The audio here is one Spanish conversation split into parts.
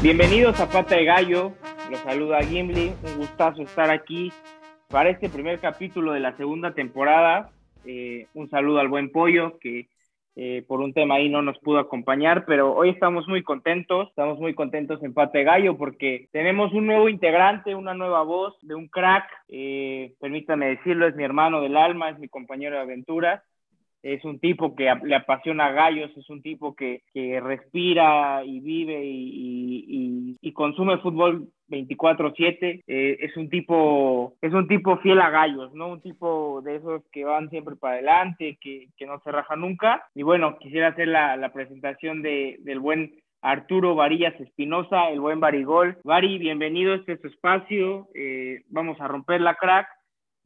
Bienvenidos a Pata de Gallo, los saluda Gimli, un gustazo estar aquí para este primer capítulo de la segunda temporada. Eh, un saludo al buen pollo que eh, por un tema ahí no nos pudo acompañar, pero hoy estamos muy contentos, estamos muy contentos en Pata de Gallo porque tenemos un nuevo integrante, una nueva voz de un crack, eh, permítame decirlo, es mi hermano del alma, es mi compañero de aventuras es un tipo que le apasiona gallos, es un tipo que, que respira y vive y, y, consume fútbol 24/7, eh, es un tipo es un tipo fiel a gallos, ¿no? Un tipo de esos que van siempre para adelante, que, que no se raja nunca. Y bueno, quisiera hacer la, la presentación de, del buen Arturo Varillas Espinosa, el buen Barigol. Bari, bienvenido a este espacio, eh, vamos a romper la crack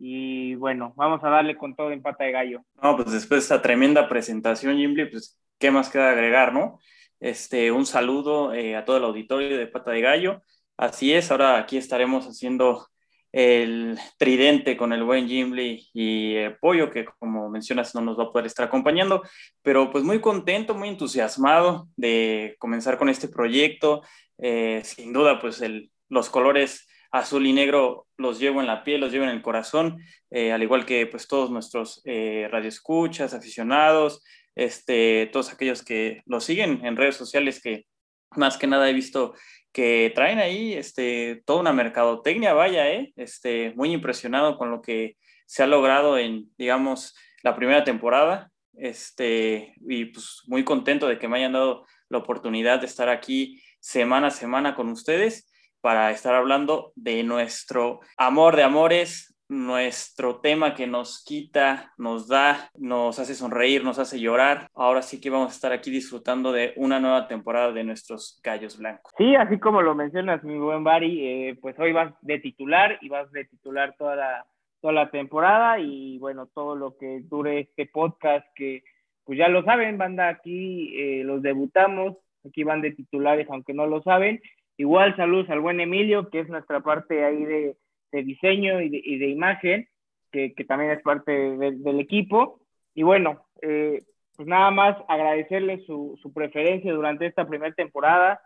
y bueno, vamos a darle con todo en pata de gallo. No, pues después de esta tremenda presentación, Jimmy, pues qué más queda agregar, ¿no? Este, un saludo eh, a todo el auditorio de Pata de Gallo. Así es, ahora aquí estaremos haciendo el tridente con el buen Jimmy y el Pollo, que como mencionas no nos va a poder estar acompañando, pero pues muy contento, muy entusiasmado de comenzar con este proyecto. Eh, sin duda, pues el, los colores azul y negro los llevo en la piel, los llevo en el corazón, eh, al igual que pues todos nuestros eh, radioescuchas, aficionados, este, todos aquellos que los siguen en redes sociales que más que nada he visto que traen ahí este, toda una mercadotecnia, vaya, eh, este, muy impresionado con lo que se ha logrado en, digamos, la primera temporada, este, y pues muy contento de que me hayan dado la oportunidad de estar aquí semana a semana con ustedes para estar hablando de nuestro amor de amores, nuestro tema que nos quita, nos da, nos hace sonreír, nos hace llorar. Ahora sí que vamos a estar aquí disfrutando de una nueva temporada de nuestros Gallos Blancos. Sí, así como lo mencionas, mi buen Bari, eh, pues hoy vas de titular y vas de titular toda la, toda la temporada y bueno, todo lo que dure este podcast que pues ya lo saben, banda, aquí eh, los debutamos, aquí van de titulares aunque no lo saben Igual saludos al buen Emilio, que es nuestra parte ahí de, diseño y de, imagen, que, también es parte del equipo. Y bueno, eh, pues nada más agradecerle su, preferencia durante esta primera temporada,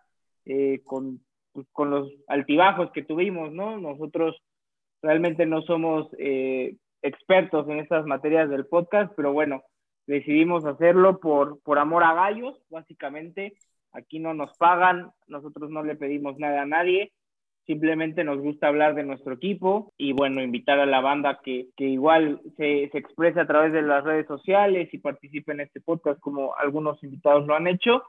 eh, con, pues con, los altibajos que tuvimos, ¿no? Nosotros realmente no somos eh, expertos en estas materias del podcast, pero bueno, decidimos hacerlo por, por amor a gallos, básicamente, Aquí no nos pagan, nosotros no le pedimos nada a nadie, simplemente nos gusta hablar de nuestro equipo y bueno, invitar a la banda que, que igual se, se, exprese a través de las redes sociales y participe en este podcast como algunos invitados lo han hecho.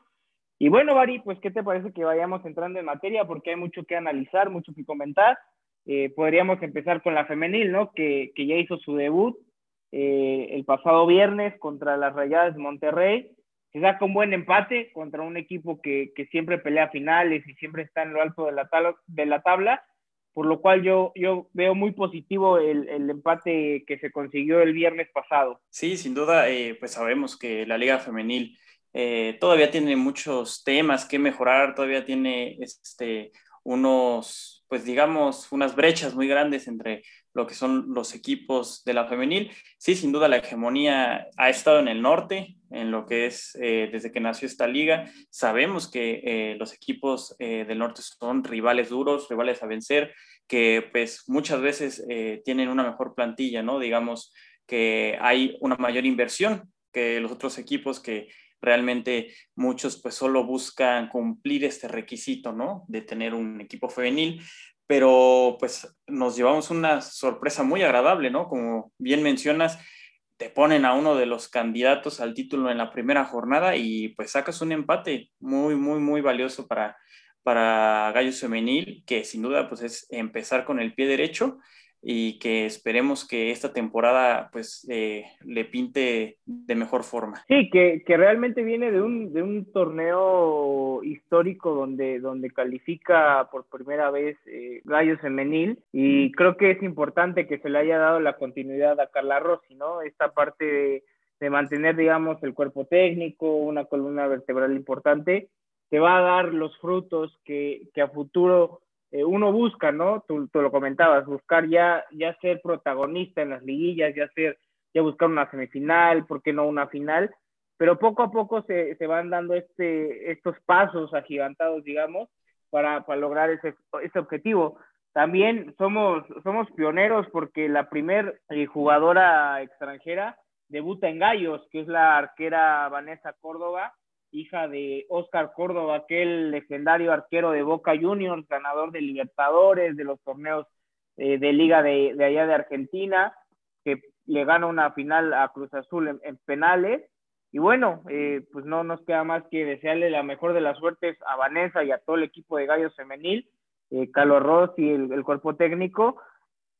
Y bueno, Bari, pues ¿qué te parece que vayamos entrando en materia? Porque hay mucho que analizar, mucho que comentar. Eh, podríamos empezar con la femenil, ¿no? Que, que ya hizo su debut eh, el pasado viernes contra las Rayadas de Monterrey se saca un buen empate contra un equipo que, siempre pelea finales y siempre está en lo alto de la, tabla, de la tabla, por lo cual yo, yo veo muy positivo el, empate que se consiguió el viernes pasado. Sí, sin duda, eh, pues sabemos que la Liga Femenil eh, todavía tiene muchos temas que mejorar, todavía tiene este, unos, pues digamos, unas brechas muy grandes entre lo que son los equipos de la femenil. Sí, sin duda la hegemonía ha estado en el norte, en lo que es eh, desde que nació esta liga. Sabemos que eh, los equipos eh, del norte son rivales duros, rivales a vencer, que pues muchas veces tienen una mejor plantilla, ¿no? Digamos que hay una mayor inversión que los otros equipos que realmente muchos pues solo buscan cumplir este requisito, ¿no? De tener un equipo femenil, pero pues nos llevamos una sorpresa muy agradable, ¿no? Como bien mencionas, te ponen a uno de los candidatos al título en la primera jornada y pues sacas un empate muy, muy, muy valioso para, para Gallos Femenil, que sin duda pues es empezar con el pie derecho y que esperemos que esta temporada pues eh, le pinte de mejor forma. Sí, que, que realmente viene de un, de un, torneo histórico donde, donde califica por primera vez eh, Gallos Femenil y creo que es importante que se le haya dado la continuidad a Carla Rossi, ¿no? Esta parte de, de mantener, digamos, el cuerpo técnico, una columna vertebral importante, te va a dar los frutos que, que a futuro eh, uno busca, ¿no? Tú, lo comentabas, buscar ya, ya ser protagonista en las liguillas, ya ser, ya buscar una semifinal, ¿por qué no una final? Pero poco a poco se, se van dando este, estos pasos agigantados, digamos, para, para lograr ese, ese objetivo. También somos, somos pioneros porque la primer eh, jugadora extranjera debuta en Gallos, que es la arquera Vanessa Córdoba, hija de Oscar Córdoba, aquel legendario arquero de Boca Juniors, ganador de Libertadores, de los torneos eh, de liga de, allá de Argentina, que le gana una final a Cruz Azul en, penales. Y bueno, eh, pues no nos queda más que desearle la mejor de las suertes a Vanessa y a todo el equipo de Gallos Femenil, eh, Carlos y el, cuerpo técnico.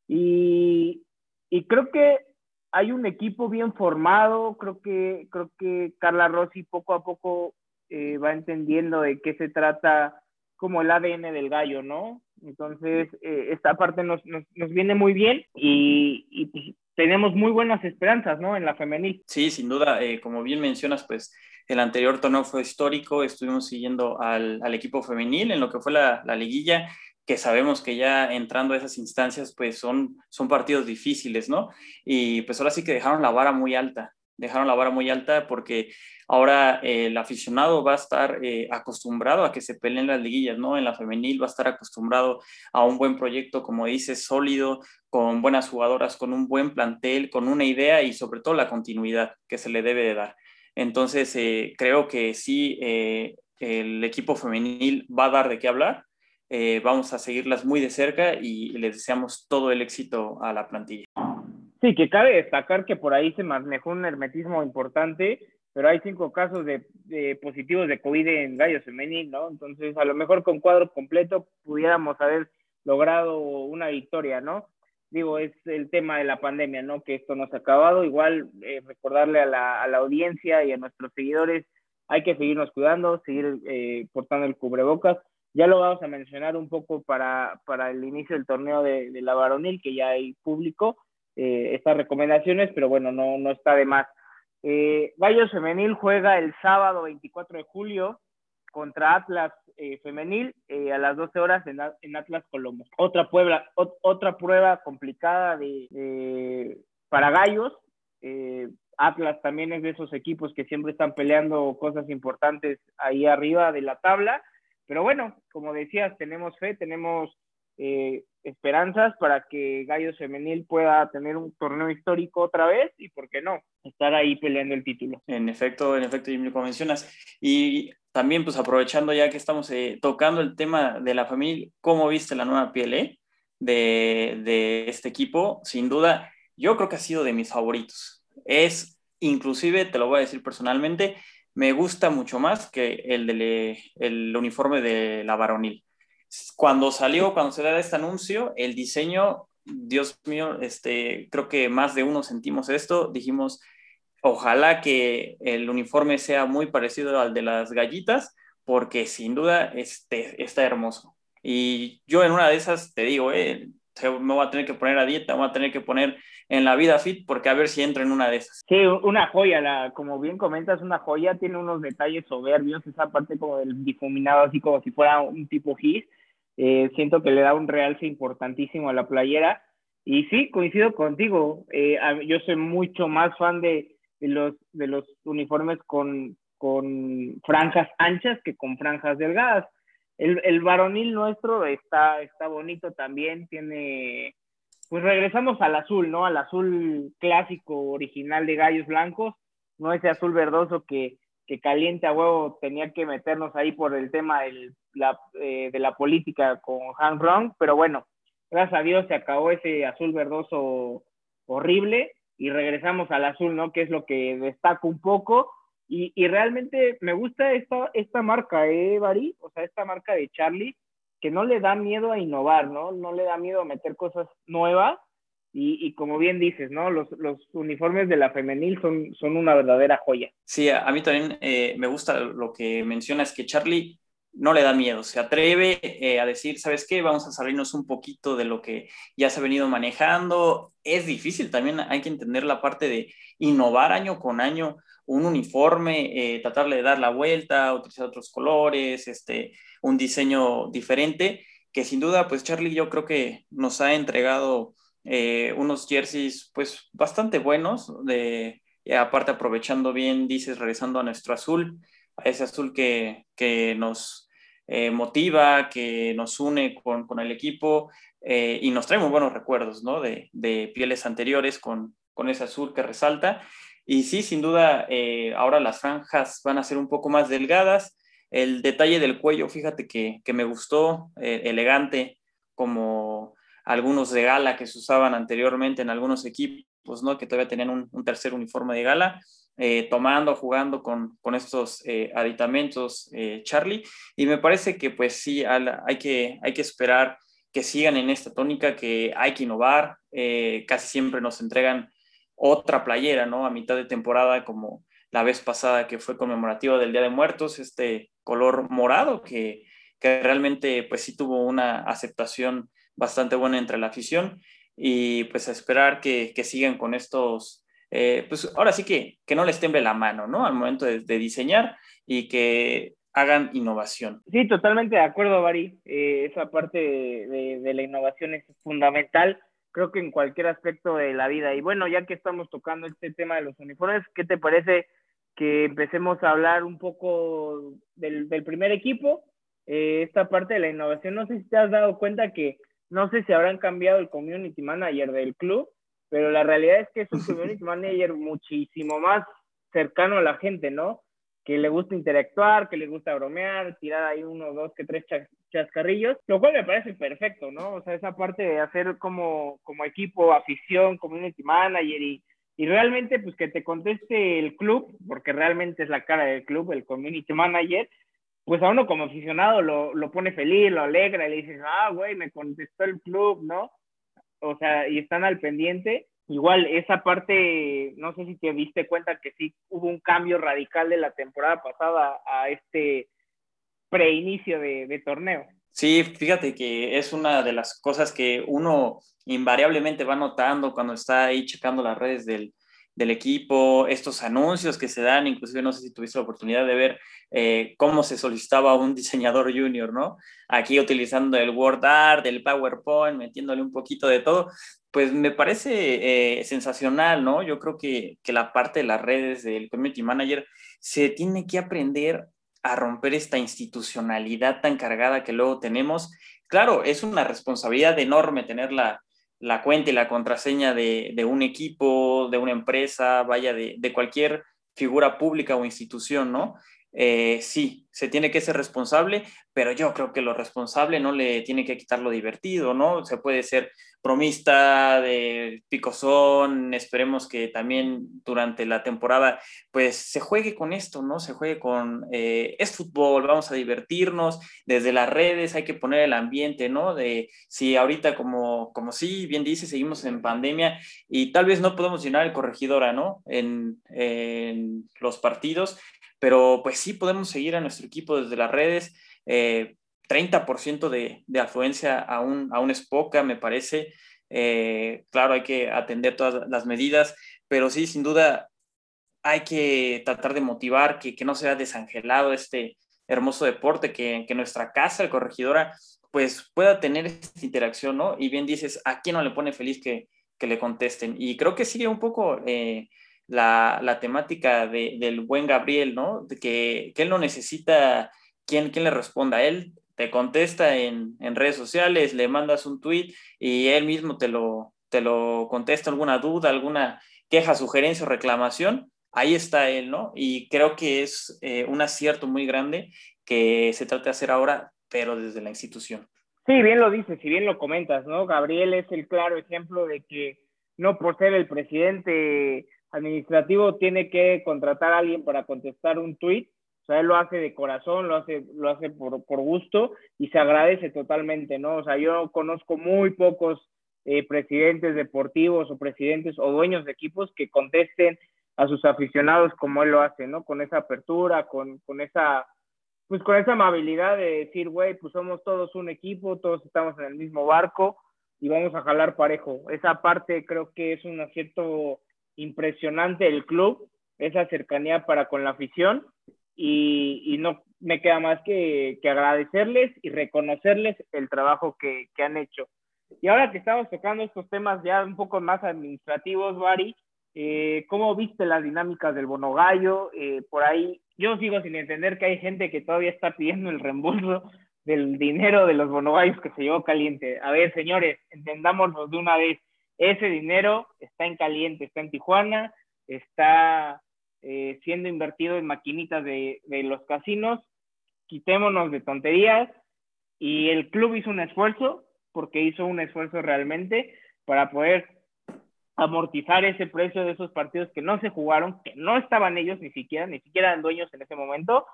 Y, y creo que hay un equipo bien formado, creo que, creo que Carla Rossi poco a poco eh, va entendiendo de qué se trata como el ADN del gallo, ¿no? Entonces, eh, esta parte nos, nos, nos, viene muy bien y, y pues, tenemos muy buenas esperanzas, ¿no? En la femenil. Sí, sin duda, eh, como bien mencionas, pues el anterior torneo fue histórico, estuvimos siguiendo al, al equipo femenil en lo que fue la, la liguilla que sabemos que ya entrando a esas instancias, pues son, son partidos difíciles, ¿no? Y pues ahora sí que dejaron la vara muy alta, dejaron la vara muy alta porque ahora eh, el aficionado va a estar eh, acostumbrado a que se peleen las liguillas, ¿no? En la femenil va a estar acostumbrado a un buen proyecto, como dices, sólido, con buenas jugadoras, con un buen plantel, con una idea y sobre todo la continuidad que se le debe de dar. Entonces, eh, creo que sí, el equipo femenil va a dar de qué hablar eh, vamos a seguirlas muy de cerca y les deseamos todo el éxito a la plantilla. Sí, que cabe destacar que por ahí se manejó un hermetismo importante, pero hay cinco casos de, positivos de COVID en Gallos Femenil, ¿no? Entonces, a lo mejor con cuadro completo pudiéramos haber logrado una victoria, ¿no? Digo, es el tema de la pandemia, ¿no? Que esto no se ha acabado. Igual, eh, recordarle a la, a la, audiencia y a nuestros seguidores, hay que seguirnos cuidando, seguir eh, portando el cubrebocas ya lo vamos a mencionar un poco para, para el inicio del torneo de, la varonil, que ya hay público, eh, estas recomendaciones, pero bueno, no, no está de más. Eh, Gallos Femenil juega el sábado 24 de julio contra Atlas eh, Femenil eh, a las 12 horas en, en Atlas Colombo. Otra, Puebla, otra prueba complicada de, para Gallos. Atlas también es de esos equipos que siempre están peleando cosas importantes ahí arriba de la tabla pero bueno, como decías, tenemos fe, tenemos eh, esperanzas para que Gallos Femenil pueda tener un torneo histórico otra vez y, ¿por qué no?, estar ahí peleando el título. En efecto, en efecto, como mencionas. Y también, pues aprovechando ya que estamos eh, tocando el tema de la familia, ¿cómo viste la nueva PLE de, de este equipo? Sin duda, yo creo que ha sido de mis favoritos. Es, inclusive, te lo voy a decir personalmente, me gusta mucho más que el, de el uniforme de la varonil. Cuando salió, cuando se da este anuncio, el diseño, Dios mío, este, creo que más de uno sentimos esto, dijimos, ojalá que el uniforme sea muy parecido al de las gallitas, porque sin duda este, está hermoso. Y yo en una de esas, te digo, eh, me voy a tener que poner a dieta, me voy a tener que poner en la vida fit, porque a ver si entro en una de esas. Sí, una joya, la, como bien comentas, una joya, tiene unos detalles soberbios, esa parte como del difuminado, así como si fuera un tipo gis, eh, siento que le da un realce importantísimo a la playera, y sí, coincido contigo, eh, yo soy mucho más fan de, de, los, de los uniformes con, con franjas anchas que con franjas delgadas el, el varonil nuestro está, está bonito también, tiene, pues regresamos al azul, ¿no? Al azul clásico, original de gallos blancos, no ese azul verdoso que, que caliente a huevo tenía que meternos ahí por el tema del, la, eh, de la política con Han Rong, pero bueno, gracias a Dios se acabó ese azul verdoso horrible y regresamos al azul, ¿no? Que es lo que destaca un poco y, y, realmente me gusta esta, esta marca, ¿eh, Bari? O sea, esta marca de Charlie, que no le da miedo a innovar, ¿no? No le da miedo a meter cosas nuevas. Y, y como bien dices, ¿no? Los, los, uniformes de la femenil son, son una verdadera joya. Sí, a, mí también eh, me gusta lo que mencionas, que Charlie no le da miedo, se atreve eh, a decir, ¿sabes qué? Vamos a salirnos un poquito de lo que ya se ha venido manejando. Es difícil, también hay que entender la parte de innovar año con año un uniforme, eh, tratarle de dar la vuelta, utilizar otros colores, este, un diseño diferente, que sin duda, pues Charlie yo creo que nos ha entregado eh, unos jerseys pues bastante buenos, de, aparte aprovechando bien, dices, regresando a nuestro azul, a ese azul que, que nos, eh, motiva, que nos une con, con el equipo eh, y nos trae muy buenos recuerdos, ¿no? De, de pieles anteriores con, con, ese azul que resalta. Y sí, sin duda, eh, ahora las franjas van a ser un poco más delgadas. El detalle del cuello, fíjate que, que me gustó, elegante, como algunos de gala que se usaban anteriormente en algunos equipos, ¿no? Que todavía tenían un, un tercer uniforme de gala eh, tomando, jugando con, con estos eh, aditamentos, eh, Charlie. Y me parece que pues sí, hay, que, hay que esperar que sigan en esta tónica, que hay que innovar. casi siempre nos entregan otra playera, ¿no? A mitad de temporada, como la vez pasada que fue conmemorativa del Día de Muertos, este color morado que, que realmente pues sí tuvo una aceptación bastante buena entre la afición y pues esperar que, que sigan con estos eh, pues ahora sí que, que no les temble la mano, ¿no? Al momento de, diseñar y que hagan innovación. Sí, totalmente de acuerdo, Bari. Eh, esa parte de, la innovación es fundamental, creo que en cualquier aspecto de la vida. Y bueno, ya que estamos tocando este tema de los uniformes, ¿qué te parece que empecemos a hablar un poco del, del primer equipo? Eh, esta parte de la innovación, no sé si te has dado cuenta que no sé si habrán cambiado el community manager del club, pero la realidad es que es un community manager muchísimo más cercano a la gente, ¿no? Que le gusta interactuar, que le gusta bromear, tirar ahí uno, dos, que tres chascarrillos, lo cual me parece perfecto, ¿no? O sea, esa parte de hacer como, como equipo, afición, community manager y, y realmente pues que te conteste el club, porque realmente es la cara del club, el community manager, pues a uno como aficionado lo, lo pone feliz, lo alegra y le dices, ah, güey, me contestó el club, ¿no? O sea, y están al pendiente. Igual esa parte, no sé si te diste cuenta que sí hubo un cambio radical de la temporada pasada a este preinicio de, de torneo. Sí, fíjate que es una de las cosas que uno invariablemente va notando cuando está ahí checando las redes del, del equipo, estos anuncios que se dan, inclusive no sé si tuviste la oportunidad de ver eh, cómo se solicitaba un diseñador junior, ¿no? Aquí utilizando el Word Art, el PowerPoint, metiéndole un poquito de todo, pues me parece eh, sensacional, ¿no? Yo creo que, que la parte de las redes del Community Manager se tiene que aprender a romper esta institucionalidad tan cargada que luego tenemos. Claro, es una responsabilidad enorme tenerla la cuenta y la contraseña de, de un equipo, de una empresa, vaya, de, de, cualquier figura pública o institución, ¿no? Eh, sí, se tiene que ser responsable, pero yo creo que lo responsable no le tiene que quitar lo divertido, ¿no? Se puede ser bromista, de picosón, esperemos que también durante la temporada pues se juegue con esto, ¿no? Se juegue con, eh, es fútbol, vamos a divertirnos, desde las redes hay que poner el ambiente, ¿no? De si ahorita como, como sí, bien dice, seguimos en pandemia y tal vez no podemos llenar el corregidora, ¿no? En, en los partidos, pero pues sí podemos seguir a nuestro equipo desde las redes. Eh, 30% de, de, afluencia a un, a un Spoca, me parece. Eh, claro, hay que atender todas las medidas, pero sí, sin duda, hay que tratar de motivar que, que no sea desangelado este hermoso deporte, que, que, nuestra casa, el corregidora, pues pueda tener esta interacción, ¿no? Y bien dices, ¿a quién no le pone feliz que, que le contesten? Y creo que sigue un poco eh, la, la, temática de, del buen Gabriel, ¿no? De que, que él no necesita quien, quien le responda. Él te contesta en, redes sociales, le mandas un tweet y él mismo te lo, te lo contesta alguna duda, alguna queja, sugerencia o reclamación, ahí está él, ¿no? Y creo que es eh, un acierto muy grande que se trata de hacer ahora, pero desde la institución. Sí, bien lo dices y bien lo comentas, ¿no? Gabriel es el claro ejemplo de que no por ser el presidente administrativo tiene que contratar a alguien para contestar un tweet, o sea, él lo hace de corazón, lo hace, lo hace por, por gusto y se agradece totalmente, ¿no? O sea, yo conozco muy pocos eh, presidentes deportivos o presidentes o dueños de equipos que contesten a sus aficionados como él lo hace, ¿no? Con esa apertura, con, con esa, pues con esa amabilidad de decir, güey, pues somos todos un equipo, todos estamos en el mismo barco y vamos a jalar parejo. Esa parte creo que es un acierto impresionante del club, esa cercanía para con la afición y, y no me queda más que, que, agradecerles y reconocerles el trabajo que, que, han hecho. Y ahora que estamos tocando estos temas ya un poco más administrativos, Bari, Eh, ¿Cómo viste las dinámicas del bono gallo? Eh, por ahí, yo sigo sin entender que hay gente que todavía está pidiendo el reembolso del dinero de los bonogallos que se llevó caliente. A ver, señores, entendámonos de una vez. Ese dinero está en caliente, está en Tijuana, está eh, siendo invertido en maquinitas de, de los casinos. Quitémonos de tonterías. Y el club hizo un esfuerzo, porque hizo un esfuerzo realmente para poder amortizar ese precio de esos partidos que no se jugaron, que no estaban ellos ni siquiera, ni siquiera eran dueños en ese momento.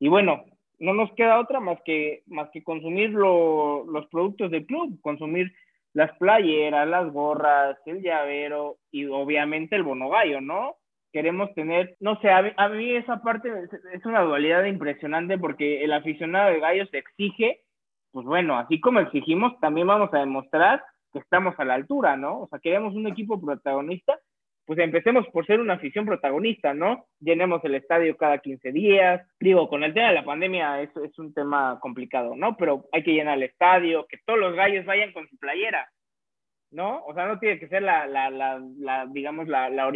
Y bueno, no nos queda otra más que, más que consumir los productos del club, consumir las playeras, las gorras, el llavero y obviamente el bono gallo, ¿no? Queremos tener, no sé, a, mí esa parte es una dualidad impresionante porque el aficionado de gallos exige, pues bueno, así como exigimos, también vamos a demostrar que estamos a la altura, ¿no? O sea, queremos un equipo protagonista pues empecemos por ser una afición protagonista, ¿no? Llenemos el estadio cada 15 días. Digo, con el tema de la pandemia es, es un tema complicado, ¿no? Pero hay que llenar el estadio, que todos los gallos vayan con su playera, ¿no? O sea, no tiene que ser la, la, la, la digamos, la, la,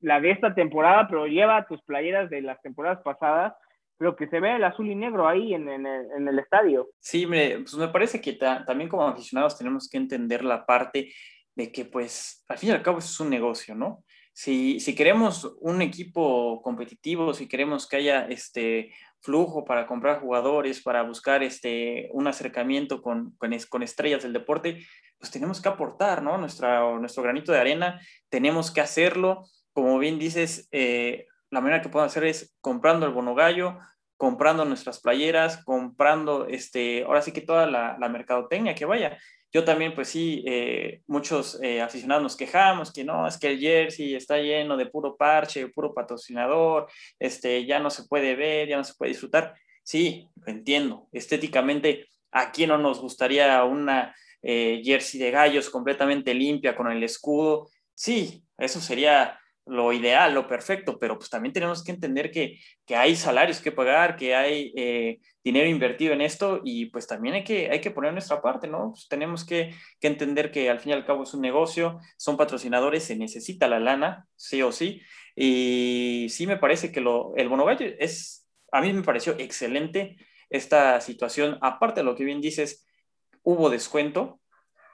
la de esta temporada, pero lleva tus playeras de las temporadas pasadas pero que se vea el azul y negro ahí en, en, el, estadio. Sí, me, pues me parece que también como aficionados tenemos que entender la parte de que pues al fin y al cabo es un negocio, ¿no? Si, si queremos un equipo competitivo, si queremos que haya este flujo para comprar jugadores, para buscar este, un acercamiento con, con, con estrellas del deporte, pues tenemos que aportar, ¿no? Nuestra, nuestro granito de arena, tenemos que hacerlo. Como bien dices, eh, la manera que podemos hacer es comprando el bono gallo, comprando nuestras playeras, comprando, este, ahora sí que toda la, la mercadotecnia que vaya. Yo también, pues sí, eh, muchos eh, aficionados nos quejamos que no, es que el jersey está lleno de puro parche, puro patrocinador, este, ya no se puede ver, ya no se puede disfrutar. Sí, lo entiendo. Estéticamente, ¿a quién no nos gustaría una jersey de gallos completamente limpia con el escudo? Sí, eso sería lo ideal, lo perfecto, pero pues también tenemos que entender que, que hay salarios que pagar, que hay eh, dinero invertido en esto y pues también hay que, hay que poner nuestra parte, ¿no? Pues tenemos que, que, entender que al fin y al cabo es un negocio, son patrocinadores, se necesita la lana, sí o sí, y sí me parece que lo, el Bonogallo es, a mí me pareció excelente esta situación, aparte de lo que bien dices, hubo descuento,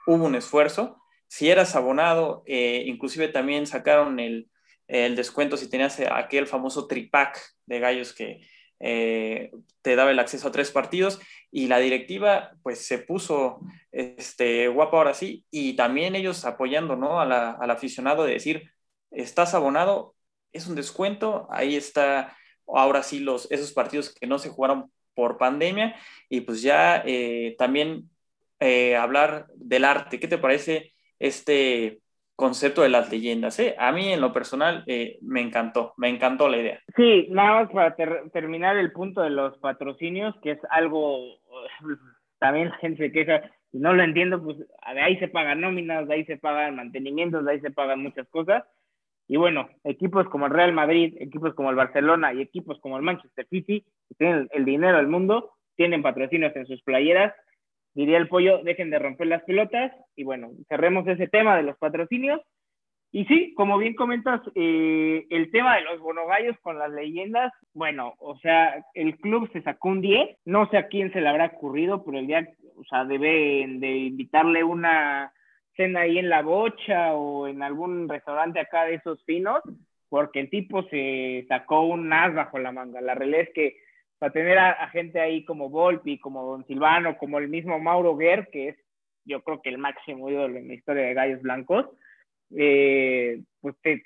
hubo un esfuerzo, si eras abonado, eh, inclusive también sacaron el, el descuento si tenías aquel famoso tripack de gallos que eh, te daba el acceso a tres partidos y la directiva pues se puso este, guapa ahora sí y también ellos apoyando ¿no? al aficionado de decir estás abonado, es un descuento, ahí está ahora sí los, esos partidos que no se jugaron por pandemia y pues ya eh, también eh, hablar del arte, ¿qué te parece este concepto de las leyendas. ¿eh? A mí en lo personal eh, me encantó, me encantó la idea. Sí, nada más para terminar el punto de los patrocinios, que es algo, también la gente se queja, si no lo entiendo, pues de ahí se pagan nóminas, de ahí se pagan mantenimientos, de ahí se pagan muchas cosas. Y bueno, equipos como el Real Madrid, equipos como el Barcelona y equipos como el Manchester City, que tienen el dinero del mundo, tienen patrocinios en sus playeras diría el pollo, dejen de romper las pelotas y bueno, cerremos ese tema de los patrocinios. Y sí, como bien comentas, eh, el tema de los bonogallos con las leyendas, bueno, o sea, el club se sacó un 10, no sé a quién se le habrá ocurrido, pero el día, o sea, deben de invitarle una cena ahí en la bocha o en algún restaurante acá de esos finos, porque el tipo se sacó un as bajo la manga. La realidad es que para tener a, gente ahí como Volpi, como Don Silvano, como el mismo Mauro Guer, que es yo creo que el máximo ídolo en la historia de Gallos Blancos, eh, pues te,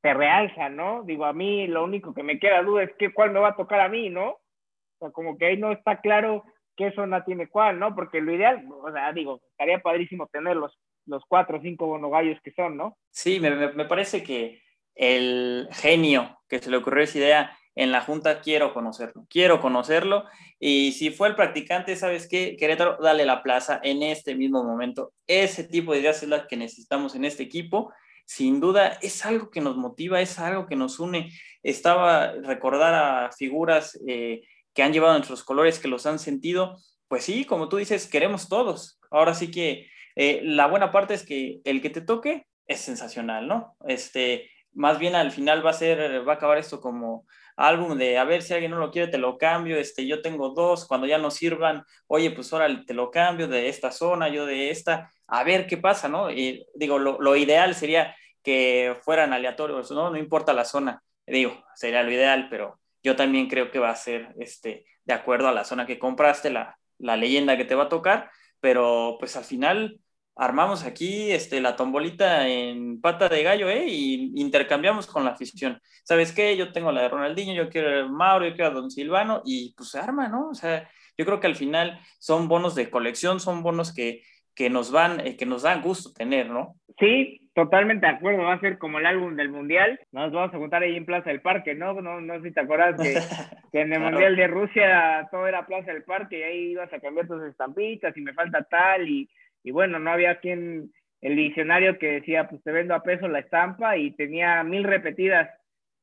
te realza, ¿no? Digo, a mí lo único que me queda duda es que cuál me va a tocar a mí, ¿no? O sea, como que ahí no está claro qué zona tiene cuál, ¿no? Porque lo ideal, o sea, digo, estaría padrísimo tener los, los cuatro o cinco bonogallos que son, ¿no? Sí, me, me parece que el genio que se le ocurrió esa idea en la Junta quiero conocerlo, quiero conocerlo. Y si fue el practicante, ¿sabes qué? Querétaro, dale la plaza en este mismo momento. Ese tipo de ideas es la que necesitamos en este equipo. Sin duda, es algo que nos motiva, es algo que nos une. Estaba recordar a figuras eh, que han llevado nuestros colores, que los han sentido. Pues sí, como tú dices, queremos todos. Ahora sí que eh, la buena parte es que el que te toque, es sensacional, ¿no? Este, más bien al final va a ser, va a acabar esto como álbum de a ver si alguien no lo quiere, te lo cambio, este, yo tengo dos, cuando ya no sirvan, oye, pues ahora te lo cambio de esta zona, yo de esta, a ver qué pasa, ¿no? Y digo, lo, lo ideal sería que fueran aleatorios, ¿no? No importa la zona, digo, sería lo ideal, pero yo también creo que va a ser este, de acuerdo a la zona que compraste, la, la leyenda que te va a tocar, pero pues al final armamos aquí este, la tombolita en pata de gallo, ¿eh? Y intercambiamos con la afición. ¿Sabes qué? Yo tengo la de Ronaldinho, yo quiero a Mauro, yo quiero a Don Silvano, y pues se arma, ¿no? O sea, yo creo que al final son bonos de colección, son bonos que, que nos van, eh, que nos dan gusto tener, ¿no? Sí, totalmente de acuerdo, va a ser como el álbum del Mundial, nos vamos a juntar ahí en Plaza del Parque, ¿no? No, no sé si te acuerdas que, que en el Mundial de Rusia todo era Plaza del Parque y ahí ibas a cambiar tus estampitas y me falta tal y y bueno, no había quien, el diccionario que decía, pues te vendo a peso la estampa y tenía mil repetidas.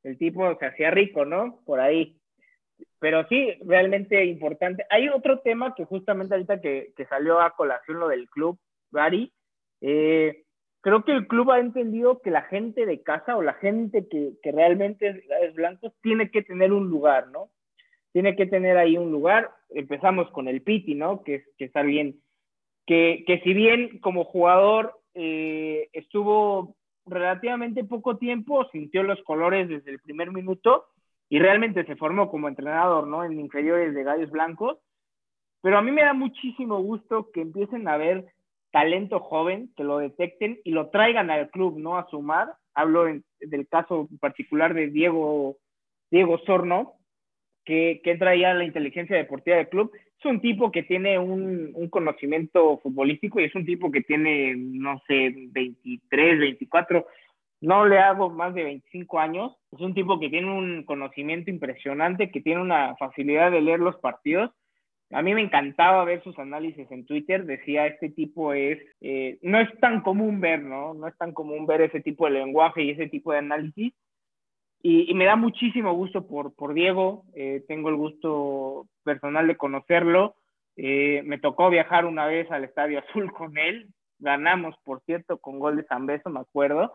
El tipo se hacía rico, ¿no? Por ahí. Pero sí, realmente importante. Hay otro tema que justamente ahorita que, que salió a colación lo del club, Gary, eh, creo que el club ha entendido que la gente de casa o la gente que, que realmente es, blanco tiene que tener un lugar, ¿no? Tiene que tener ahí un lugar. Empezamos con el Piti, ¿no? Que, que está bien que, que si bien como jugador eh, estuvo relativamente poco tiempo, sintió los colores desde el primer minuto y realmente se formó como entrenador, ¿no? En inferiores de Gallos Blancos. Pero a mí me da muchísimo gusto que empiecen a ver talento joven, que lo detecten y lo traigan al club, ¿no? A sumar. Hablo del caso particular de Diego, Diego Sorno, que, que traía la inteligencia deportiva del club es un tipo que tiene un, un, conocimiento futbolístico y es un tipo que tiene, no sé, 23, 24, no le hago más de 25 años. Es un tipo que tiene un conocimiento impresionante, que tiene una facilidad de leer los partidos. A mí me encantaba ver sus análisis en Twitter. Decía, este tipo es, eh, no es tan común ver, ¿no? No es tan común ver ese tipo de lenguaje y ese tipo de análisis. Y, me da muchísimo gusto por, por Diego, eh, tengo el gusto personal de conocerlo. Eh, me tocó viajar una vez al Estadio Azul con él, ganamos, por cierto, con gol de San Beso, me acuerdo.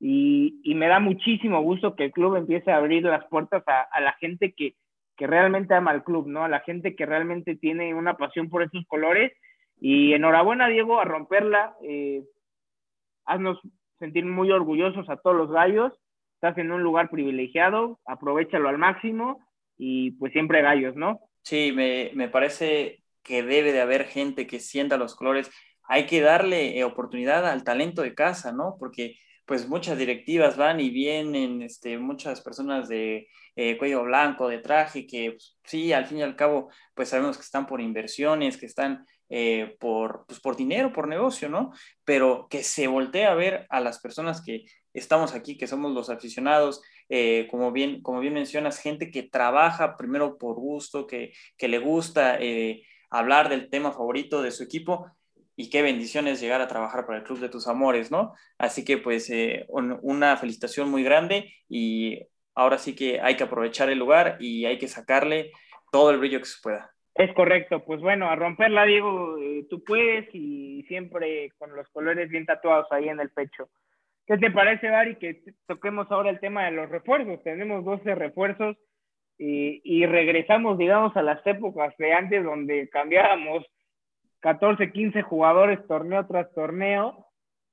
Y, y, me da muchísimo gusto que el club empiece a abrir las puertas a, a la gente que, que, realmente ama el club, ¿no? A la gente que realmente tiene una pasión por esos colores. Y enhorabuena, Diego, a romperla. Eh, haznos sentir muy orgullosos a todos los gallos estás en un lugar privilegiado, aprovechalo al máximo y pues siempre gallos, ¿no? Sí, me, me parece que debe de haber gente que sienta los colores. Hay que darle eh, oportunidad al talento de casa, ¿no? Porque pues muchas directivas van y vienen, este, muchas personas de eh, cuello blanco, de traje, que pues, sí, al fin y al cabo, pues sabemos que están por inversiones, que están eh, por, pues, por dinero, por negocio, ¿no? Pero que se voltee a ver a las personas que estamos aquí, que somos los aficionados, eh, como, bien, como bien mencionas, gente que trabaja primero por gusto, que, que le gusta eh, hablar del tema favorito de su equipo. Y qué bendiciones llegar a trabajar para el Club de tus Amores, ¿no? Así que pues eh, una felicitación muy grande y ahora sí que hay que aprovechar el lugar y hay que sacarle todo el brillo que se pueda. Es correcto, pues bueno, a romperla, Diego, tú puedes y siempre con los colores bien tatuados ahí en el pecho. ¿Qué te parece, Bari, que toquemos ahora el tema de los refuerzos? Tenemos 12 refuerzos y, y, regresamos, digamos, a las épocas de antes donde cambiábamos 14, 15 jugadores torneo tras torneo.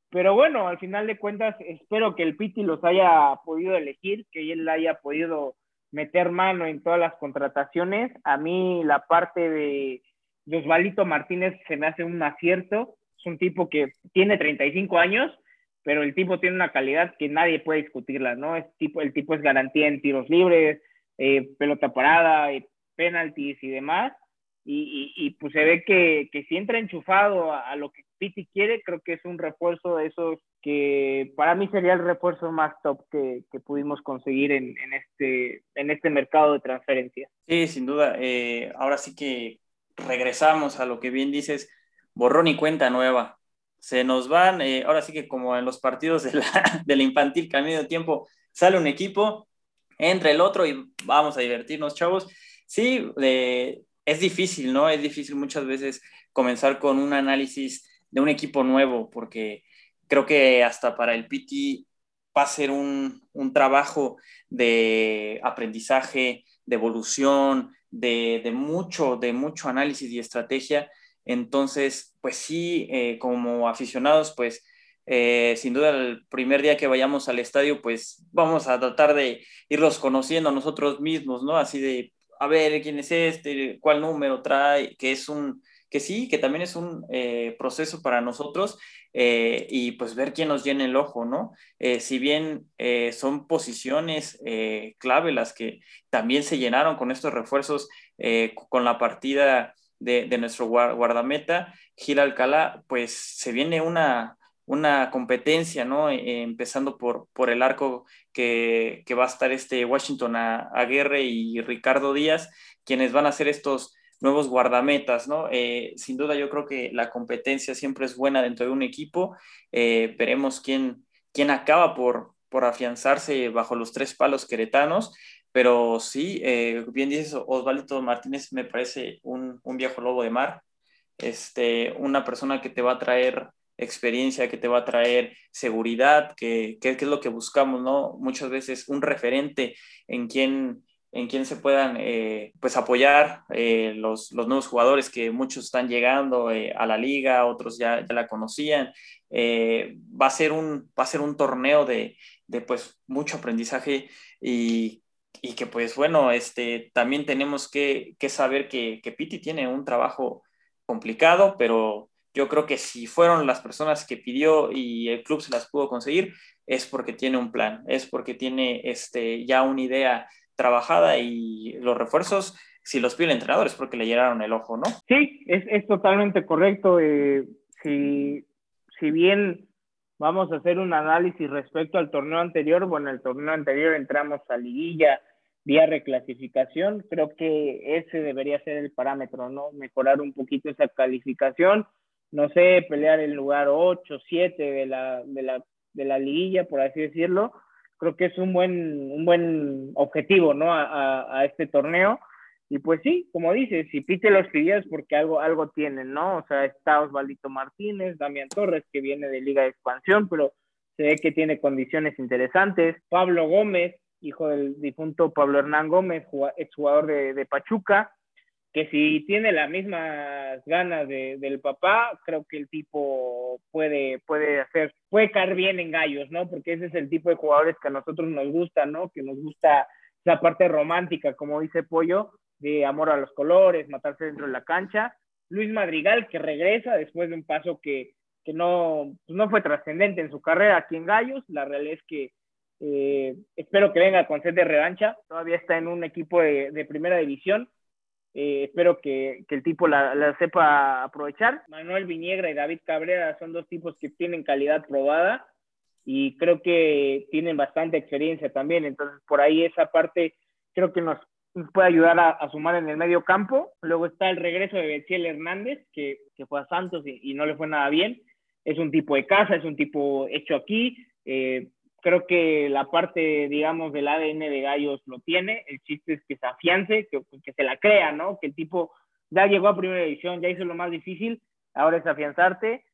Pero bueno, al final de cuentas, espero que el Piti los haya podido elegir, que él haya podido meter mano en todas las contrataciones. A mí la parte de, Osvalito Martínez se me hace un acierto. Es un tipo que tiene 35 años, pero el tipo tiene una calidad que nadie puede discutirla, ¿no? Es tipo, el tipo es garantía en tiros libres, eh, pelota parada, eh, penalties y demás. Y, y, pues se ve que, que si entra enchufado a, lo que Piti quiere, creo que es un refuerzo de esos que para mí sería el refuerzo más top que, que pudimos conseguir en, en, este, en este mercado de transferencias. Sí, sin duda. Eh, ahora sí que regresamos a lo que bien dices, borrón y cuenta nueva se nos van, eh, ahora sí que como en los partidos de infantil, que al medio tiempo sale un equipo, entra el otro y vamos a divertirnos, chavos. Sí, es difícil, ¿no? Es difícil muchas veces comenzar con un análisis de un equipo nuevo, porque creo que hasta para el PT va a ser un, un trabajo de aprendizaje, de evolución, de, de, mucho, de mucho análisis y estrategia. Entonces, pues sí, eh, como aficionados, pues eh, sin duda el primer día que vayamos al estadio, pues vamos a tratar de irlos conociendo a nosotros mismos, ¿no? Así de, a ver, ¿quién es este? ¿Cuál número trae? Que es un, que sí, que también es un eh, proceso para nosotros y pues ver quién nos llena el ojo, ¿no? Si bien son posiciones clave las que también se llenaron con estos refuerzos con la partida de, nuestro guardameta, Gil Alcalá, pues se viene una, una competencia, ¿no? empezando por, por el arco que, que, va a estar este Washington Aguirre y Ricardo Díaz, quienes van a ser estos nuevos guardametas, ¿no? Eh, sin duda yo creo que la competencia siempre es buena dentro de un equipo. Eh, veremos quién, quién acaba por, por afianzarse bajo los tres palos queretanos. Pero sí, eh, bien dices, Osvaldo Martínez me parece un, un, viejo lobo de mar, este, una persona que te va a traer experiencia, que te va a traer seguridad, que, que, que es lo que buscamos, ¿no? Muchas veces un referente en quien en quien se puedan eh, pues apoyar eh, los, los, nuevos jugadores que muchos están llegando eh, a la liga, otros ya, ya la conocían. va, a ser un, va a ser un torneo de, de pues mucho aprendizaje y, y, que pues bueno, este, también tenemos que, que saber que, que Piti tiene un trabajo complicado, pero yo creo que si fueron las personas que pidió y el club se las pudo conseguir, es porque tiene un plan, es porque tiene este, ya una idea trabajada y los refuerzos, si los pide el entrenador es porque le llenaron el ojo, ¿no? Sí, es, es totalmente correcto. Eh, si, si bien vamos a hacer un análisis respecto al torneo anterior, bueno, el torneo anterior entramos a liguilla vía reclasificación, creo que ese debería ser el parámetro, ¿no? Mejorar un poquito esa calificación, no sé, pelear el lugar 8, 7 de la, de la, de la liguilla, por así decirlo, creo que es un buen, un buen objetivo, ¿no? A, a, este torneo. Y pues sí, como dices, si Pite los pidió porque algo, algo tienen, ¿no? O sea, está Osvaldito Martínez, Damián Torres, que viene de Liga de Expansión, pero se ve que tiene condiciones interesantes. Pablo Gómez, hijo del difunto Pablo Hernán Gómez, exjugador de, Pachuca, que si tiene las mismas ganas de, del papá, creo que el tipo puede, puede hacer, puede caer bien en gallos, ¿no? Porque ese es el tipo de jugadores que a nosotros nos gusta, ¿no? Que nos gusta esa parte romántica, como dice Pollo, de amor a los colores, matarse dentro de la cancha. Luis Madrigal, que regresa después de un paso que, que no, pues no fue trascendente en su carrera aquí en Gallos. La realidad es que eh, espero que venga con sed de revancha. Todavía está en un equipo de, de primera división eh, espero que, que, el tipo la, la, sepa aprovechar. Manuel Viniegra y David Cabrera son dos tipos que tienen calidad probada y creo que tienen bastante experiencia también. Entonces, por ahí esa parte creo que nos, nos puede ayudar a, a, sumar en el medio campo. Luego está el regreso de Betsiel Hernández, que, que fue a Santos y, y, no le fue nada bien. Es un tipo de casa, es un tipo hecho aquí. Eh, creo que la parte, digamos, del ADN de Gallos lo tiene. El chiste es que se afiance, que, que se la crea, ¿no? Que el tipo ya llegó a primera división, ya hizo lo más difícil, ahora es afianzarte.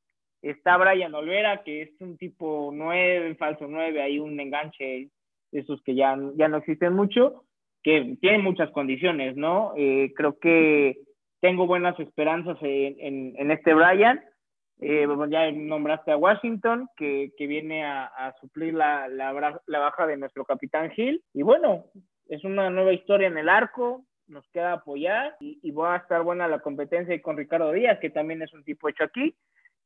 Está Brian Olvera, que es un tipo nueve, falso nueve, hay un enganche de esos que ya, ya no existen mucho, que tiene muchas condiciones, ¿no? Eh, creo que tengo buenas esperanzas en, en, en este Brian eh, ya nombraste a Washington, que, que viene a, a suplir la, la, la, baja de nuestro capitán Hill. Y bueno, es una nueva historia en el arco, nos queda apoyar y, y, va a estar buena la competencia con Ricardo Díaz, que también es un tipo hecho aquí.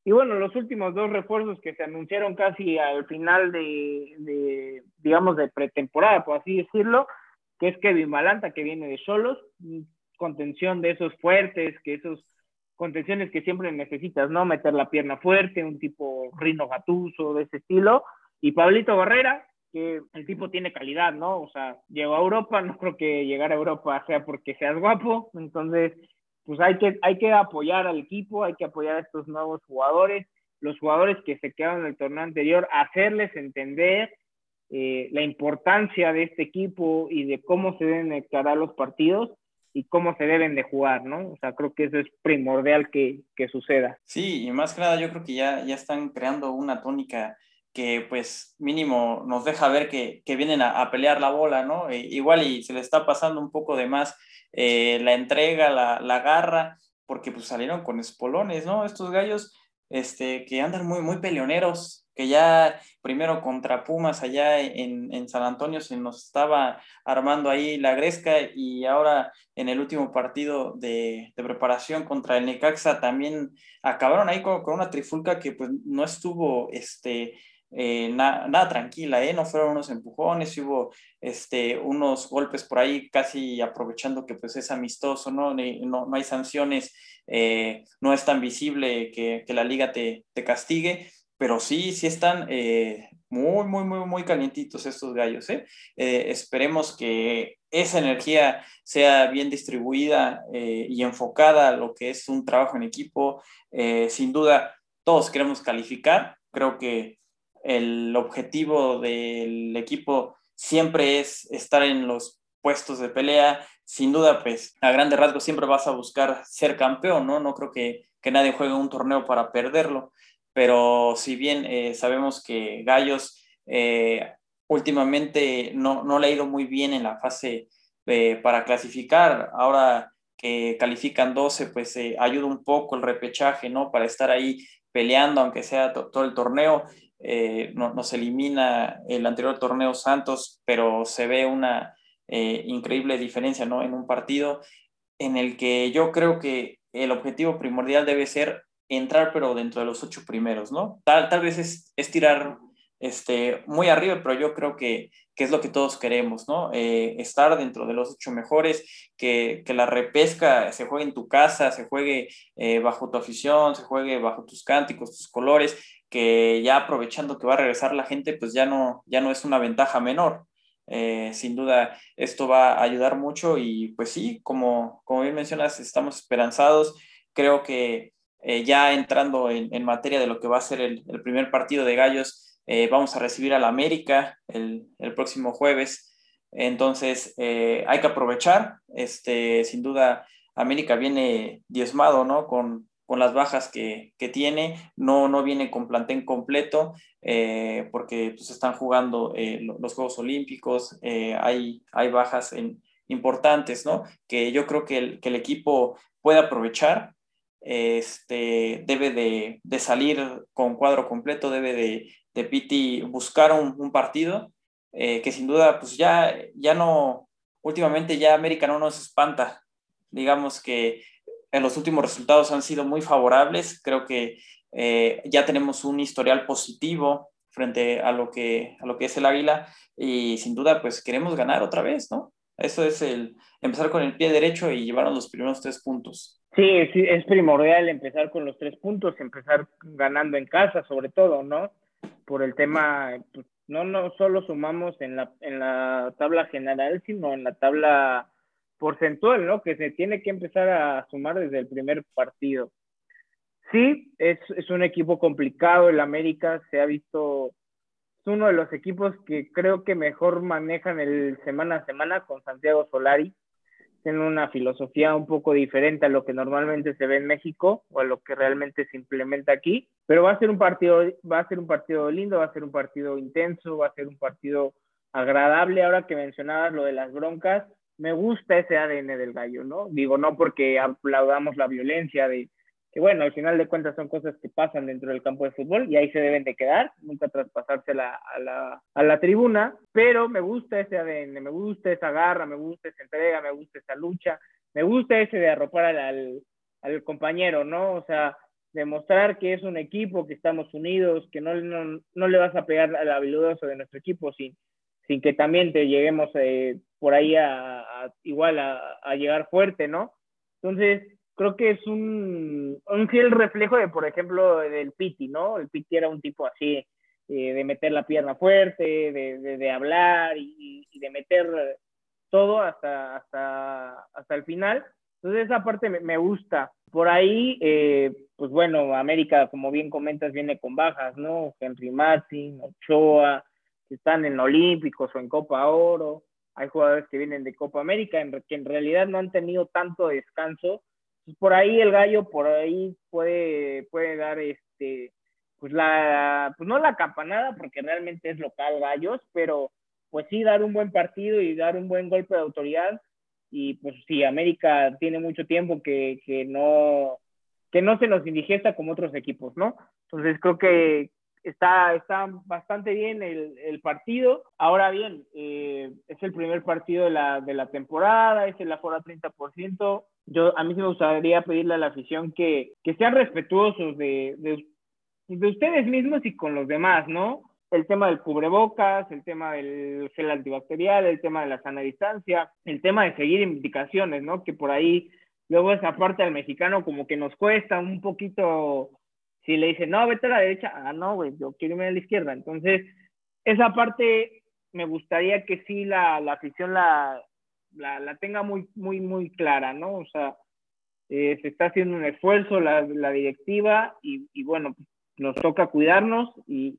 Y bueno, los últimos dos refuerzos que se anunciaron casi al final de, de digamos, de pretemporada, por así decirlo, que es Kevin Malanta, que viene de Solos, contención de esos fuertes, que esos contenciones que siempre necesitas, ¿no? Meter la pierna fuerte, un tipo Rino Gatuso, de ese estilo. Y Pablito Barrera, que el tipo tiene calidad, ¿no? O sea, llegó a Europa, no creo que llegar a Europa sea porque seas guapo, entonces, pues hay que, hay que apoyar al equipo, hay que apoyar a estos nuevos jugadores, los jugadores que se quedaron en el torneo anterior, hacerles entender eh, la importancia de este equipo y de cómo se deben encarar los partidos y cómo se deben de jugar, ¿no? O sea, creo que eso es primordial que, que suceda. Sí, y más que nada yo creo que ya, ya están creando una tónica que pues mínimo nos deja ver que, que vienen a, pelear la bola, ¿no? E, igual y se le está pasando un poco de más eh, la entrega, la, la, garra, porque pues salieron con espolones, ¿no? Estos gallos este, que andan muy, muy peleoneros, que ya primero contra Pumas allá en, en, San Antonio se nos estaba armando ahí la gresca y ahora en el último partido de, de preparación contra el Necaxa también acabaron ahí con, con, una trifulca que pues no estuvo este, eh, nada tranquila, ¿eh? no fueron unos empujones, hubo este, unos golpes por ahí casi aprovechando que pues es amistoso, no, no, no hay sanciones, eh, no es tan visible que, que la liga te, te castigue pero sí, sí están eh, muy, muy, muy, muy calientitos estos gallos. ¿eh? Eh, esperemos que esa energía sea bien distribuida y enfocada a lo que es un trabajo en equipo. sin duda, todos queremos calificar. Creo que el objetivo del equipo siempre es estar en los puestos de pelea. Sin duda, pues a grandes rasgos siempre vas a buscar ser campeón, ¿no? No creo que, que nadie juegue un torneo para perderlo pero si bien eh, sabemos que Gallos eh, últimamente no, no, le ha ido muy bien en la fase eh, para clasificar, ahora que califican 12, pues ayuda un poco el repechaje, ¿no? Para estar ahí peleando, aunque sea todo el torneo. No, nos elimina el anterior torneo Santos, pero se ve una increíble diferencia, ¿no? En un partido en el que yo creo que el objetivo primordial debe ser entrar, pero dentro de los ocho primeros, ¿no? Tal, tal vez es, es tirar este, muy arriba, pero yo creo que, que es lo que todos queremos, ¿no? Eh, estar dentro de los ocho mejores, que, que, la repesca se juegue en tu casa, se juegue eh, bajo tu afición, se juegue bajo tus cánticos, tus colores, que ya aprovechando que va a regresar la gente, pues ya no, ya no es una ventaja menor. Eh, sin duda, esto va a ayudar mucho y pues sí, como, como bien mencionas, estamos esperanzados. Creo que eh, ya entrando en, en, materia de lo que va a ser el, el primer partido de Gallos, eh, vamos a recibir al América el, el próximo jueves. Entonces, eh, hay que aprovechar. Este, sin duda, América viene diezmado, ¿no? Con, con las bajas que, que, tiene, no, no viene con plantel completo, porque pues, están jugando los Juegos Olímpicos, hay, hay bajas importantes, ¿no? Que yo creo que el, que el equipo puede aprovechar este, debe de, de, salir con cuadro completo, debe de, de Piti buscar un, un partido eh, que sin duda, pues ya, ya no, últimamente ya América no nos espanta. Digamos que en los últimos resultados han sido muy favorables, creo que eh, ya tenemos un historial positivo frente a lo, que, a lo que es el Águila y sin duda pues queremos ganar otra vez, ¿no? Eso es el empezar con el pie derecho y llevarnos los primeros tres puntos. Sí, sí, es primordial empezar con los tres puntos, empezar ganando en casa, sobre todo, ¿no? Por el tema, pues, no, no solo sumamos en la, en la tabla general, sino en la tabla porcentual, ¿no? Que se tiene que empezar a sumar desde el primer partido. Sí, es, es un equipo complicado, el América se ha visto, es uno de los equipos que creo que mejor manejan el semana a semana con Santiago Solari tienen una filosofía un poco diferente a lo que normalmente se ve en México o a lo que realmente se implementa aquí, pero va a ser un partido, va a ser un partido lindo, va a ser un partido intenso, va a ser un partido agradable. Ahora que mencionabas lo de las broncas, me gusta ese ADN del gallo, ¿no? Digo, no porque aplaudamos la violencia de, que bueno, al final de cuentas son cosas que pasan dentro del campo de fútbol y ahí se deben de quedar, nunca traspasarse la, a, la, tribuna, pero me gusta ese ADN, me gusta esa garra, me gusta esa entrega, me gusta esa lucha, me gusta ese de arropar al, compañero, ¿no? O sea, demostrar que es un equipo, que estamos unidos, que no, no, no le vas a pegar al habilidoso de nuestro equipo sin, sin que también te lleguemos eh, por ahí a, igual a, llegar fuerte, ¿no? Entonces, creo que es un, un fiel reflejo de, por ejemplo, del Piti, ¿no? El Piti era un tipo así, eh, de meter la pierna fuerte, de, de, de hablar y, y, de meter todo hasta, hasta, hasta el final. Entonces esa parte me, me gusta. Por ahí, eh, pues bueno, América, como bien comentas, viene con bajas, ¿no? Henry Martin, Ochoa, que están en Olímpicos o en Copa Oro. hay jugadores que vienen de Copa América, en, que en realidad no han tenido tanto descanso. Pues por ahí el gallo, por ahí puede, puede dar este, pues la, pues no la campanada, porque realmente es local gallos, pero pues sí dar un buen partido y dar un buen golpe de autoridad. Y pues sí, América tiene mucho tiempo que, que no, que no se nos indigesta como otros equipos, ¿no? Entonces creo que, está, está bastante bien el, el partido. Ahora bien, eh, es el primer partido de la, de la temporada, es el aforo 30%. Yo, a mí sí me gustaría pedirle a la afición que, que sean respetuosos de, de, de ustedes mismos y con los demás, ¿no? el tema del cubrebocas, el tema del gel antibacterial, el tema de la sana distancia, el tema de seguir indicaciones, ¿no? Que por ahí luego esa parte al mexicano como que nos cuesta un poquito si le dicen, no, vete a la derecha, ah, no, güey, yo quiero irme a la izquierda. Entonces, esa parte me gustaría que sí la, la afición la, la, la, tenga muy, muy, muy clara, ¿no? O sea, eh, se está haciendo un esfuerzo la, la directiva y, y, bueno, nos toca cuidarnos y,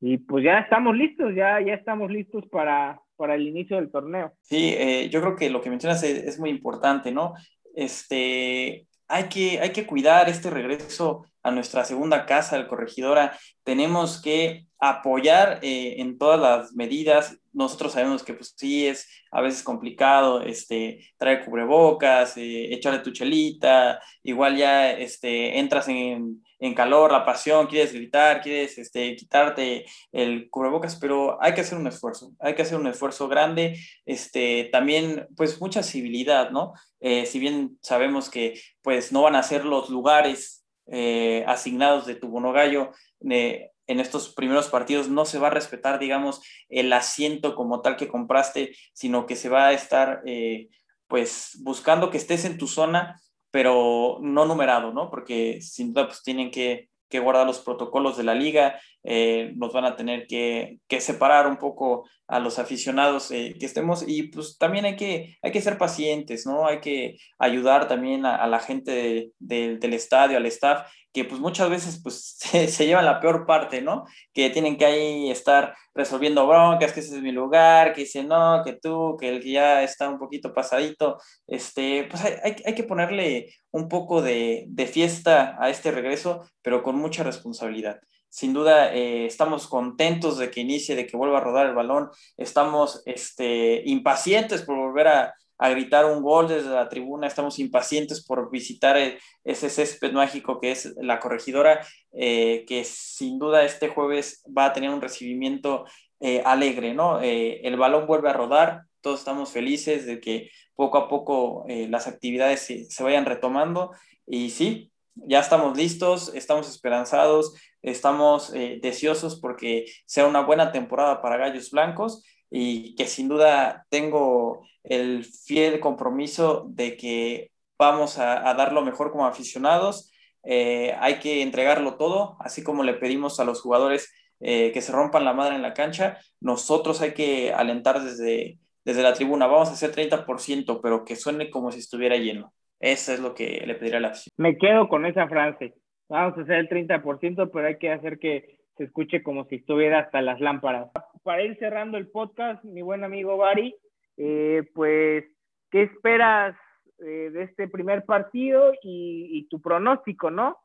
y, pues ya estamos listos, ya, ya estamos listos para, para el inicio del torneo. Sí, eh, yo creo que lo que mencionas es, es, muy importante, ¿no? Este, hay que, hay que cuidar este regreso a nuestra segunda casa, el corregidora. Tenemos que apoyar eh, en todas las medidas. Nosotros sabemos que pues sí es a veces complicado este, traer cubrebocas, eh, echarle tu chelita, igual ya este, entras en, en calor, la pasión, quieres gritar, quieres este, quitarte el cubrebocas, pero hay que hacer un esfuerzo, hay que hacer un esfuerzo grande, este, también pues mucha civilidad, ¿no? Eh, si bien sabemos que pues no van a ser los lugares eh, asignados de tu bonogallo eh, en estos primeros partidos, no se va a respetar, digamos, el asiento como tal que compraste, sino que se va a estar eh, pues buscando que estés en tu zona pero no numerado, ¿no? Porque sin duda pues tienen que, que guardar los protocolos de la liga, eh, nos van a tener que, separar un poco a los aficionados eh, que estemos y pues también hay que, hay que ser pacientes, ¿no? Hay que ayudar también a, la gente de, de, del estadio, al staff, que pues muchas veces pues se, se, llevan la peor parte, ¿no? Que tienen que ahí estar resolviendo broncas, que ese es mi lugar, que dice no, que tú, que el que ya está un poquito pasadito, este, pues hay, hay, que ponerle un poco de, de fiesta a este regreso, pero con mucha responsabilidad. Sin duda, eh, estamos contentos de que inicie, de que vuelva a rodar el balón. Estamos este, impacientes por volver a, a gritar un gol desde la tribuna. Estamos impacientes por visitar el, ese césped mágico que es la corregidora, eh, que sin duda este jueves va a tener un recibimiento eh, alegre, ¿no? Eh, el balón vuelve a rodar, todos estamos felices de que poco a poco eh, las actividades se, se vayan retomando y sí, ya estamos listos, estamos esperanzados, estamos eh, deseosos porque sea una buena temporada para Gallos Blancos y que sin duda tengo el fiel compromiso de que vamos a, dar lo mejor como aficionados. Eh, hay que entregarlo todo, así como le pedimos a los jugadores eh, que se rompan la madre en la cancha, nosotros hay que alentar desde, desde la tribuna, vamos a hacer 30%, pero que suene como si estuviera lleno. Eso es lo que le pediría a la afición. Me quedo con esa frase. Vamos a hacer el 30%, pero hay que hacer que se escuche como si estuviera hasta las lámparas. Para ir cerrando el podcast, mi buen amigo Bari, eh, pues, ¿qué esperas eh, de este primer partido y, y, tu pronóstico, no?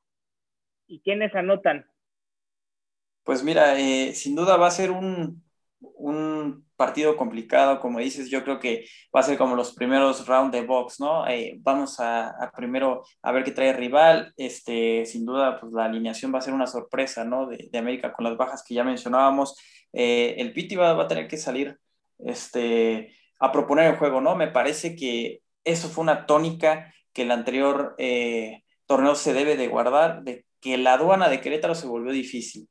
¿Y quiénes anotan? Pues mira, eh, sin duda va a ser un, un partido complicado, como dices, yo creo que va a ser como los primeros round de box, ¿no? Eh, vamos a, a, primero a ver qué trae el rival, este, sin duda, pues la alineación va a ser una sorpresa, ¿no? De, de América con las bajas que ya mencionábamos, eh, el Piti va, a tener que salir, este, a proponer el juego, ¿no? Me parece que eso fue una tónica que el anterior eh, torneo se debe de guardar, de que la aduana de Querétaro se volvió difícil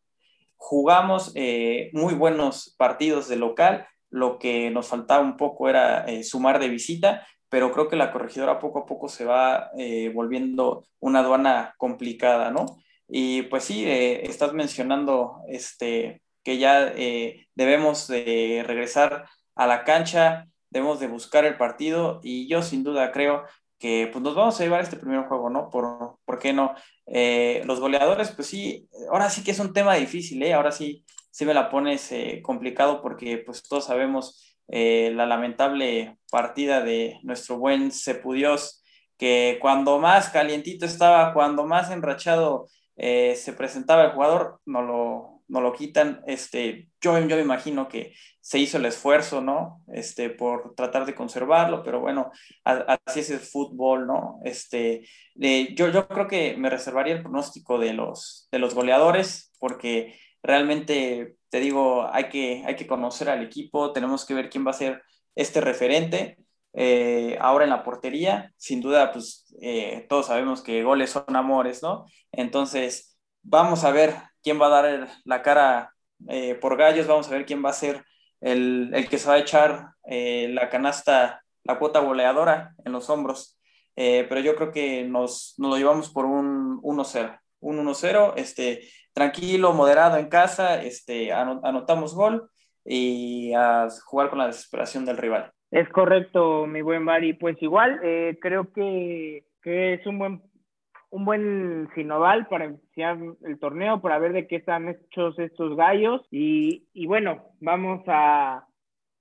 jugamos eh, muy buenos partidos de local, lo que nos faltaba un poco era sumar de visita, pero creo que la corregidora poco a poco se va volviendo una aduana complicada, ¿no? Y pues sí, eh, estás mencionando este, que ya eh, debemos de regresar a la cancha, debemos de buscar el partido y yo sin duda creo que pues nos vamos a llevar este primer juego, ¿no? ¿Por, ¿por qué no? Eh, los goleadores, pues sí, ahora sí que es un tema difícil, ¿eh? Ahora sí, sí me la pones eh, complicado porque pues todos sabemos la lamentable partida de nuestro buen Sepudios, que cuando más calientito estaba, cuando más enrachado se presentaba el jugador, no lo, no lo quitan. Este, yo, yo me imagino que se hizo el esfuerzo, ¿no? Este, por tratar de conservarlo, pero bueno, así es el fútbol, ¿no? Este, yo, yo creo que me reservaría el pronóstico de los, de los goleadores, porque realmente, te digo, hay que, hay que conocer al equipo, tenemos que ver quién va a ser este referente. Eh, ahora en la portería, sin duda, pues eh, todos sabemos que goles son amores, ¿no? Entonces, vamos a ver quién va a dar la cara eh, por gallos, vamos a ver quién va a ser el, que se va a echar la canasta, la cuota goleadora en los hombros. pero yo creo que nos, lo llevamos por un 1-0 un 1-0, este, tranquilo, moderado en casa, este, anotamos gol y a jugar con la desesperación del rival. Es correcto, mi buen Bari. Pues igual, eh, creo que, es un buen, un buen sinoval para iniciar el torneo, para ver de qué están hechos estos gallos. Y, y bueno, vamos a,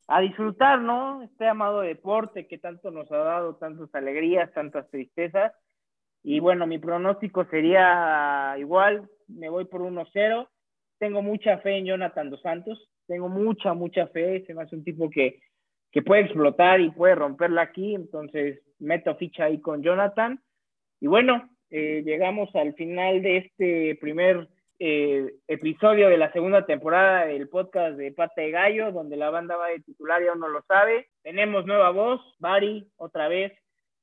a disfrutar, ¿no? Este amado deporte que tanto nos ha dado tantas alegrías, tantas tristezas. Y bueno, mi pronóstico sería igual, me voy por 1-0. Tengo mucha fe en Jonathan Dos Santos, tengo mucha, mucha fe. Se me hace un tipo que, que puede explotar y puede romperla aquí, entonces meto ficha ahí con Jonathan. Y bueno, eh, llegamos al final de este primer eh, episodio de la segunda temporada del podcast de Pata de Gallo, donde la banda va de titular y aún no lo sabe. Tenemos nueva voz, Bari, otra vez.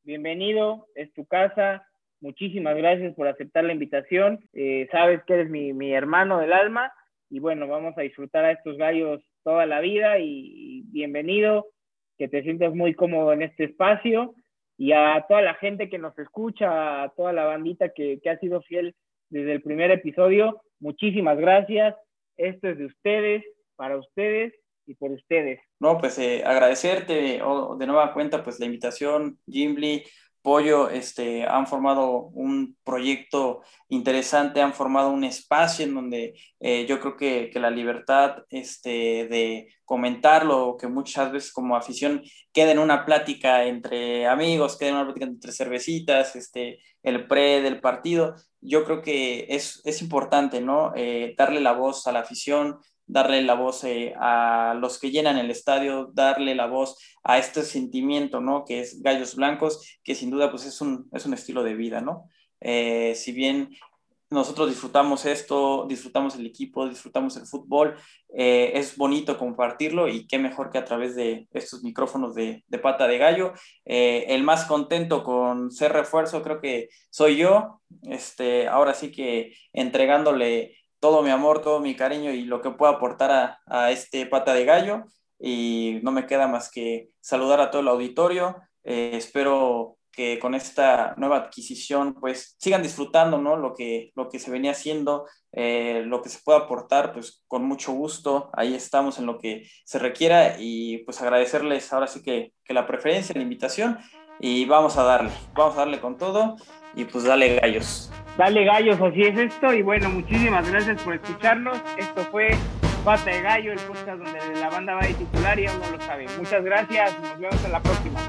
Bienvenido, es tu casa, muchísimas gracias por aceptar la invitación. Eh, sabes que eres mi, hermano del alma y bueno, vamos a disfrutar a estos gallos toda la vida y, bienvenido, que te sientas muy cómodo en este espacio y a toda la gente que nos escucha, a toda la bandita que, ha sido fiel desde el primer episodio, muchísimas gracias. Esto es de ustedes, para ustedes y por ustedes. No, pues eh, agradecerte de nueva cuenta pues la invitación, Jimly, Pollo este, han formado un proyecto interesante, han formado un espacio en donde eh, yo creo que, que, la libertad este, de comentarlo, que muchas veces como afición queda en una plática entre amigos, queda en una plática entre cervecitas, este, el pre del partido, yo creo que es, es importante, ¿no? Eh, darle la voz a la afición, darle la voz eh, a los que llenan el estadio, darle la voz a este sentimiento, ¿no? Que es Gallos Blancos, que sin duda pues es un, es un estilo de vida, ¿no? Eh, si bien nosotros disfrutamos esto, disfrutamos el equipo, disfrutamos el fútbol, eh, es bonito compartirlo y qué mejor que a través de estos micrófonos de, de pata de gallo. el más contento con ser refuerzo creo que soy yo, este, ahora sí que entregándole todo mi amor, todo mi cariño y lo que puedo aportar a, este pata de gallo. Y no me queda más que saludar a todo el auditorio. Eh, espero que con esta nueva adquisición pues sigan disfrutando ¿no? lo, que, lo que se venía haciendo, eh, lo que se pueda aportar pues con mucho gusto, ahí estamos en lo que se requiera y pues agradecerles ahora sí que, que la preferencia, la invitación y vamos a darle, vamos a darle con todo y pues dale gallos. Dale gallos, así es esto. Y bueno, muchísimas gracias por escucharnos. Esto fue Pata de Gallo, el podcast donde la banda va de titular y aún no lo sabe. Muchas gracias, nos vemos en la próxima.